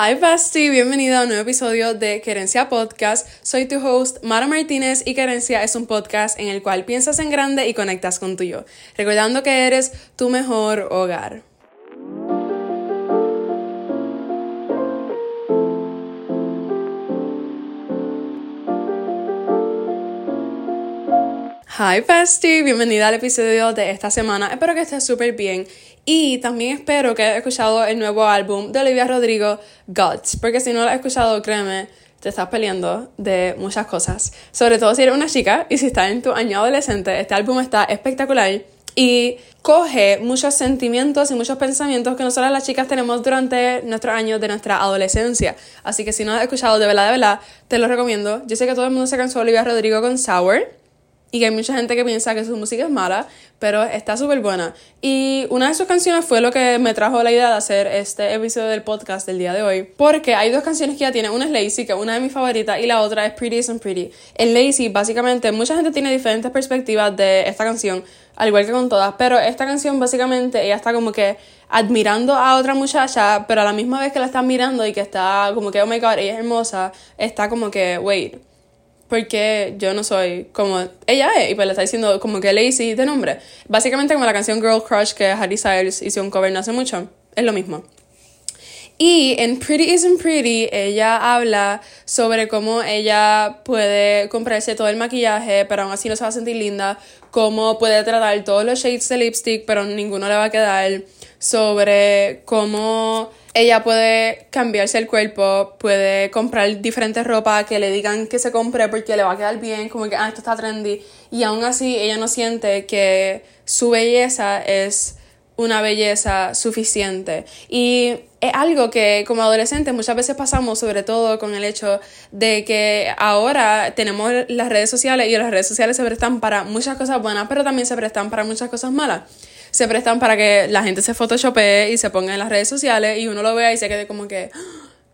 Hi Basti, bienvenido a un nuevo episodio de Querencia Podcast. Soy tu host Mara Martínez y Querencia es un podcast en el cual piensas en grande y conectas con tu yo, recordando que eres tu mejor hogar. Hi Basti, bienvenida al episodio de esta semana. Espero que estés súper bien y también espero que hayas escuchado el nuevo álbum de Olivia Rodrigo, Gods, porque si no lo has escuchado, créeme, te estás peleando de muchas cosas. Sobre todo si eres una chica y si estás en tu año adolescente, este álbum está espectacular y coge muchos sentimientos y muchos pensamientos que nosotras las chicas tenemos durante nuestros años de nuestra adolescencia. Así que si no has escuchado de verdad, de verdad, te lo recomiendo. Yo sé que todo el mundo se cansó de Olivia Rodrigo con Sour y que hay mucha gente que piensa que su música es mala, pero está súper buena. Y una de sus canciones fue lo que me trajo la idea de hacer este episodio del podcast del día de hoy, porque hay dos canciones que ya tiene, una es Lazy, que es una de mis favoritas, y la otra es Pretty Isn't Pretty. En Lazy, básicamente, mucha gente tiene diferentes perspectivas de esta canción, al igual que con todas, pero esta canción básicamente ella está como que admirando a otra muchacha, pero a la misma vez que la está mirando y que está como que, oh my god, ella es hermosa, está como que, wait, porque yo no soy como ella es y pues le está diciendo como que lazy de nombre. Básicamente como la canción Girl Crush que Harry Styles hizo un cover no hace mucho, es lo mismo. Y en Pretty Isn't Pretty ella habla sobre cómo ella puede comprarse todo el maquillaje pero aún así no se va a sentir linda, cómo puede tratar todos los shades de lipstick pero ninguno le va a quedar, sobre cómo ella puede cambiarse el cuerpo, puede comprar diferentes ropa que le digan que se compre porque le va a quedar bien, como que, ah, esto está trendy. Y aún así ella no siente que su belleza es una belleza suficiente. Y es algo que como adolescentes muchas veces pasamos, sobre todo con el hecho de que ahora tenemos las redes sociales y las redes sociales se prestan para muchas cosas buenas, pero también se prestan para muchas cosas malas se prestan para que la gente se photoshopee y se ponga en las redes sociales y uno lo vea y se quede como que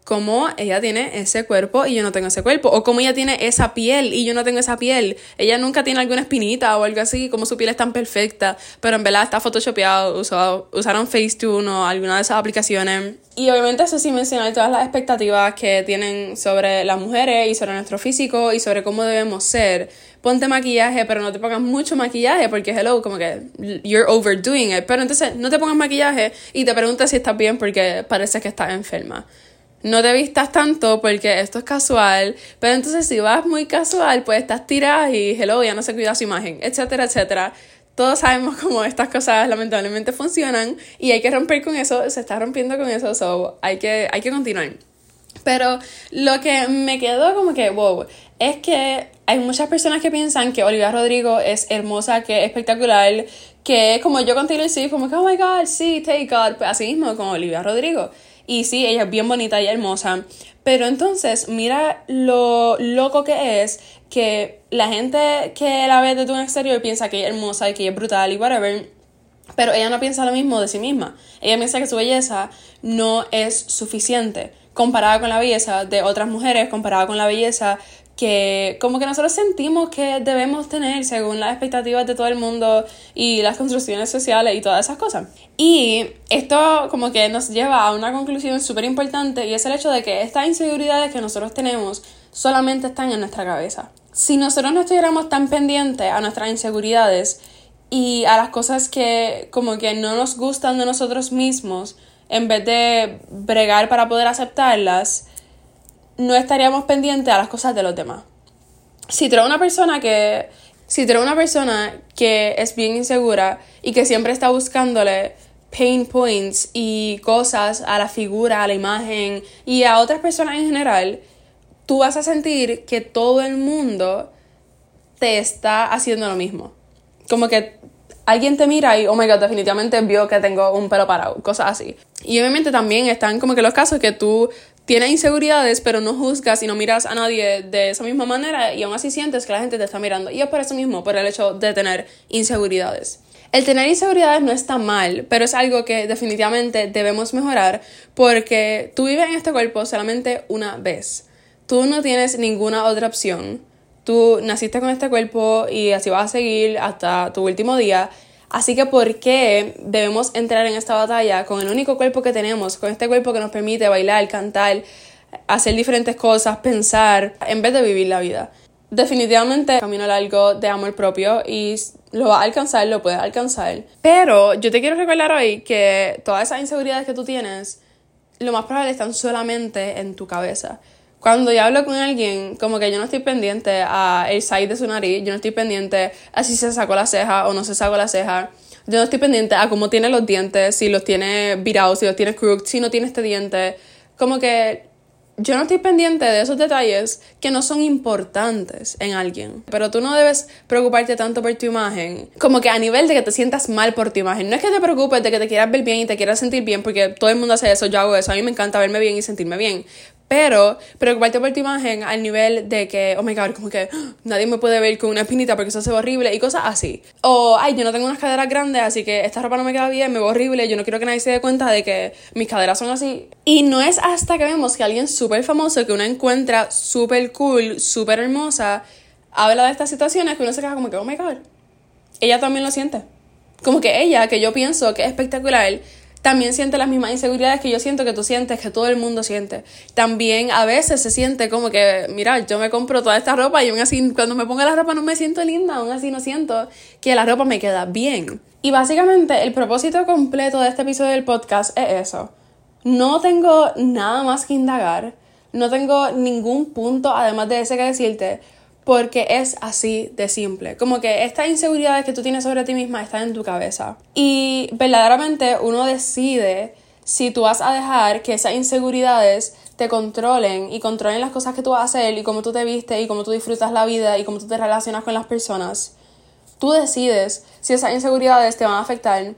cómo ella tiene ese cuerpo y yo no tengo ese cuerpo, o cómo ella tiene esa piel y yo no tengo esa piel. Ella nunca tiene alguna espinita o algo así, como su piel es tan perfecta, pero en verdad está photoshopeado, usado, usaron Facetune o alguna de esas aplicaciones. Y obviamente eso sí mencionar todas las expectativas que tienen sobre las mujeres y sobre nuestro físico y sobre cómo debemos ser ponte maquillaje, pero no te pongas mucho maquillaje porque, hello, como que you're overdoing it. Pero entonces no te pongas maquillaje y te preguntas si estás bien porque parece que estás enferma. No te vistas tanto porque esto es casual, pero entonces si vas muy casual, pues estás tirada y, hello, ya no se cuida su imagen, etcétera, etcétera. Todos sabemos cómo estas cosas lamentablemente funcionan y hay que romper con eso, se está rompiendo con eso, so hay que, hay que continuar. Pero lo que me quedó como que, wow, es que hay muchas personas que piensan que Olivia Rodrigo es hermosa, que es espectacular, que como yo contigo y como que, oh my god, sí, take God, pues así mismo como Olivia Rodrigo. Y sí, ella es bien bonita y hermosa. Pero entonces, mira lo loco que es que la gente que la ve desde un exterior piensa que ella es hermosa y que ella es brutal y whatever. Pero ella no piensa lo mismo de sí misma. Ella piensa que su belleza no es suficiente comparada con la belleza de otras mujeres, comparada con la belleza que como que nosotros sentimos que debemos tener según las expectativas de todo el mundo y las construcciones sociales y todas esas cosas. Y esto como que nos lleva a una conclusión súper importante y es el hecho de que estas inseguridades que nosotros tenemos solamente están en nuestra cabeza. Si nosotros no estuviéramos tan pendientes a nuestras inseguridades y a las cosas que como que no nos gustan de nosotros mismos, en vez de bregar para poder aceptarlas, no estaríamos pendientes a las cosas de los demás. Si tú una persona que. Si tú una persona que es bien insegura y que siempre está buscándole pain points y cosas a la figura, a la imagen y a otras personas en general, tú vas a sentir que todo el mundo te está haciendo lo mismo. Como que alguien te mira y, oh my god, definitivamente vio que tengo un pelo parado, cosas así. Y obviamente también están como que los casos que tú tienes inseguridades, pero no juzgas y no miras a nadie de esa misma manera y aún así sientes que la gente te está mirando. Y es por eso mismo, por el hecho de tener inseguridades. El tener inseguridades no está mal, pero es algo que definitivamente debemos mejorar porque tú vives en este cuerpo solamente una vez. Tú no tienes ninguna otra opción. Tú naciste con este cuerpo y así vas a seguir hasta tu último día. Así que, ¿por qué debemos entrar en esta batalla con el único cuerpo que tenemos, con este cuerpo que nos permite bailar, cantar, hacer diferentes cosas, pensar, en vez de vivir la vida? Definitivamente, camino largo de amor propio y lo va a alcanzar, lo puedes alcanzar. Pero yo te quiero recordar hoy que todas esas inseguridades que tú tienes, lo más probable están solamente en tu cabeza. Cuando yo hablo con alguien, como que yo no estoy pendiente a el side de su nariz, yo no estoy pendiente a si se sacó la ceja o no se sacó la ceja. Yo no estoy pendiente a cómo tiene los dientes, si los tiene virados, si los tiene crooked, si no tiene este diente. Como que yo no estoy pendiente de esos detalles que no son importantes en alguien. Pero tú no debes preocuparte tanto por tu imagen, como que a nivel de que te sientas mal por tu imagen. No es que te preocupes de que te quieras ver bien y te quieras sentir bien, porque todo el mundo hace eso, yo hago eso, a mí me encanta verme bien y sentirme bien. Pero preocuparte por tu imagen al nivel de que, oh my god, como que ¡ah! nadie me puede ver con una espinita porque eso se ve horrible y cosas así. O, ay, yo no tengo unas caderas grandes, así que esta ropa no me queda bien, me ve horrible, yo no quiero que nadie se dé cuenta de que mis caderas son así. Y no es hasta que vemos que alguien súper famoso que uno encuentra súper cool, súper hermosa, habla de estas situaciones que uno se queda como que, oh my god, ella también lo siente. Como que ella, que yo pienso que es espectacular, también siente las mismas inseguridades que yo siento que tú sientes, que todo el mundo siente. También a veces se siente como que, mira, yo me compro toda esta ropa y aún así cuando me pongo la ropa no me siento linda, aún así no siento que la ropa me queda bien. Y básicamente el propósito completo de este episodio del podcast es eso. No tengo nada más que indagar, no tengo ningún punto además de ese que decirte, porque es así de simple. Como que estas inseguridades que tú tienes sobre ti misma están en tu cabeza. Y verdaderamente uno decide si tú vas a dejar que esas inseguridades te controlen y controlen las cosas que tú vas a hacer y cómo tú te vistes y cómo tú disfrutas la vida y cómo tú te relacionas con las personas. Tú decides si esas inseguridades te van a afectar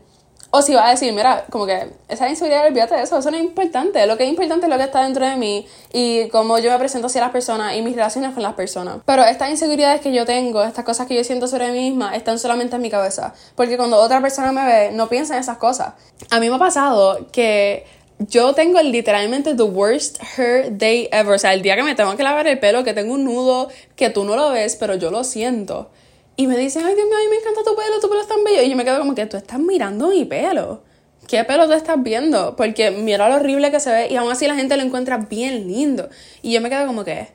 o si va a decir, mira, como que esa inseguridad, olvídate de eso, eso no es importante. Lo que es importante es lo que está dentro de mí y cómo yo me presento hacia las personas y mis relaciones con las personas. Pero estas inseguridades que yo tengo, estas cosas que yo siento sobre mí misma, están solamente en mi cabeza. Porque cuando otra persona me ve, no piensa en esas cosas. A mí me ha pasado que yo tengo literalmente the worst hair day ever. O sea, el día que me tengo que lavar el pelo, que tengo un nudo que tú no lo ves, pero yo lo siento. Y me dicen, ay Dios mío, a mí me encanta tu pelo, tu pelo es tan bello. Y yo me quedo como que tú estás mirando mi pelo. ¿Qué pelo tú estás viendo? Porque mira lo horrible que se ve y aún así la gente lo encuentra bien lindo. Y yo me quedo como que,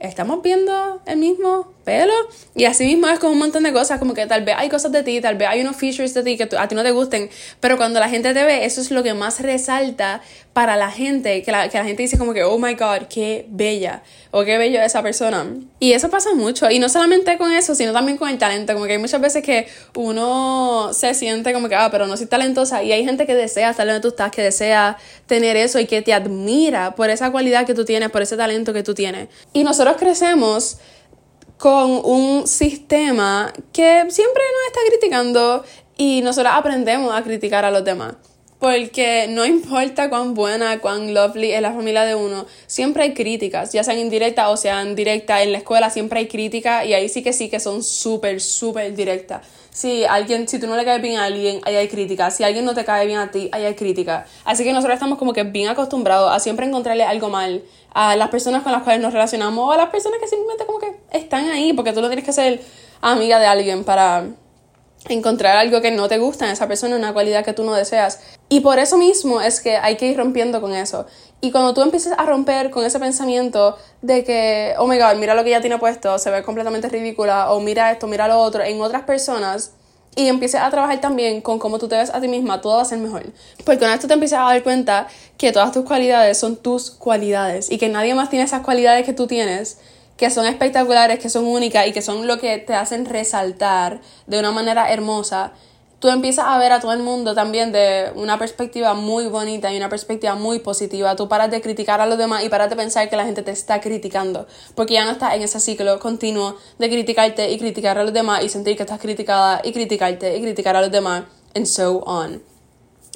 estamos viendo el mismo pelo. Y así mismo es con un montón de cosas, como que tal vez hay cosas de ti, tal vez hay unos features de ti que a ti no te gusten, pero cuando la gente te ve, eso es lo que más resalta para la gente, que la, que la gente dice como que, oh my god, qué bella, o qué bello esa persona. Y eso pasa mucho, y no solamente con eso, sino también con el talento, como que hay muchas veces que uno se siente como que, ah, pero no soy talentosa, y hay gente que desea estar donde tú estás, que desea tener eso y que te admira por esa cualidad que tú tienes, por ese talento que tú tienes. Y nosotros crecemos con un sistema que siempre nos está criticando y nosotros aprendemos a criticar a los demás. Porque no importa cuán buena, cuán lovely es la familia de uno, siempre hay críticas, ya sean indirectas o sean directas. En la escuela siempre hay críticas y ahí sí que sí que son súper, súper directas. Si alguien, si tú no le caes bien a alguien, ahí hay críticas. Si alguien no te cae bien a ti, ahí hay críticas. Así que nosotros estamos como que bien acostumbrados a siempre encontrarle algo mal a las personas con las cuales nos relacionamos o a las personas que simplemente como que están ahí, porque tú no tienes que ser amiga de alguien para encontrar algo que no te gusta en esa persona, una cualidad que tú no deseas. Y por eso mismo es que hay que ir rompiendo con eso. Y cuando tú empieces a romper con ese pensamiento de que, oh my god, mira lo que ella tiene puesto, se ve completamente ridícula, o mira esto, mira lo otro, en otras personas, y empieces a trabajar también con cómo tú te ves a ti misma, todo va a ser mejor. Porque una vez tú te empiezas a dar cuenta que todas tus cualidades son tus cualidades y que nadie más tiene esas cualidades que tú tienes, que son espectaculares, que son únicas y que son lo que te hacen resaltar de una manera hermosa, tú empiezas a ver a todo el mundo también de una perspectiva muy bonita y una perspectiva muy positiva. Tú paras de criticar a los demás y paras de pensar que la gente te está criticando, porque ya no estás en ese ciclo continuo de criticarte y criticar a los demás y sentir que estás criticada y criticarte y criticar a los demás, and so on.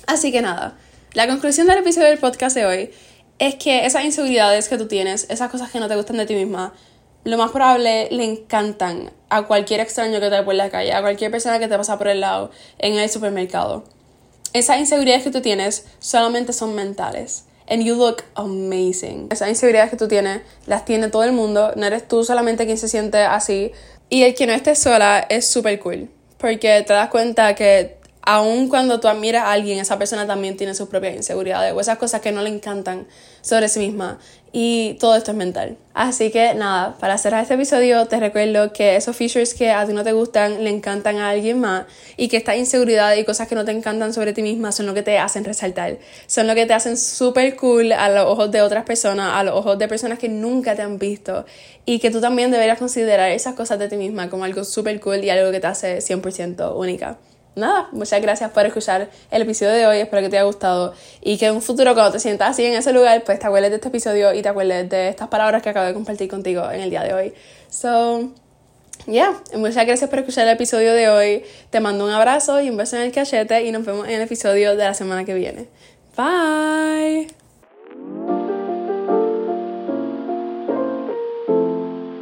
Así que nada, la conclusión del episodio del podcast de hoy es que esas inseguridades que tú tienes, esas cosas que no te gustan de ti misma, lo más probable le encantan a cualquier extraño que te ve por la calle, a cualquier persona que te pasa por el lado en el supermercado. Esas inseguridades que tú tienes solamente son mentales. And you look amazing. Esas inseguridades que tú tienes las tiene todo el mundo. No eres tú solamente quien se siente así. Y el que no esté sola es súper cool. porque te das cuenta que aun cuando tú admiras a alguien, esa persona también tiene sus propias inseguridades o esas cosas que no le encantan sobre sí misma. Y todo esto es mental. Así que nada, para cerrar este episodio te recuerdo que esos features que a ti no te gustan le encantan a alguien más y que estas inseguridades y cosas que no te encantan sobre ti misma son lo que te hacen resaltar. Son lo que te hacen súper cool a los ojos de otras personas, a los ojos de personas que nunca te han visto y que tú también deberías considerar esas cosas de ti misma como algo súper cool y algo que te hace 100% única nada, muchas gracias por escuchar el episodio de hoy, espero que te haya gustado y que en un futuro cuando te sientas así en ese lugar, pues te acuerdes de este episodio y te acuerdes de estas palabras que acabo de compartir contigo en el día de hoy. So, yeah, muchas gracias por escuchar el episodio de hoy, te mando un abrazo y un beso en el cachete y nos vemos en el episodio de la semana que viene. Bye.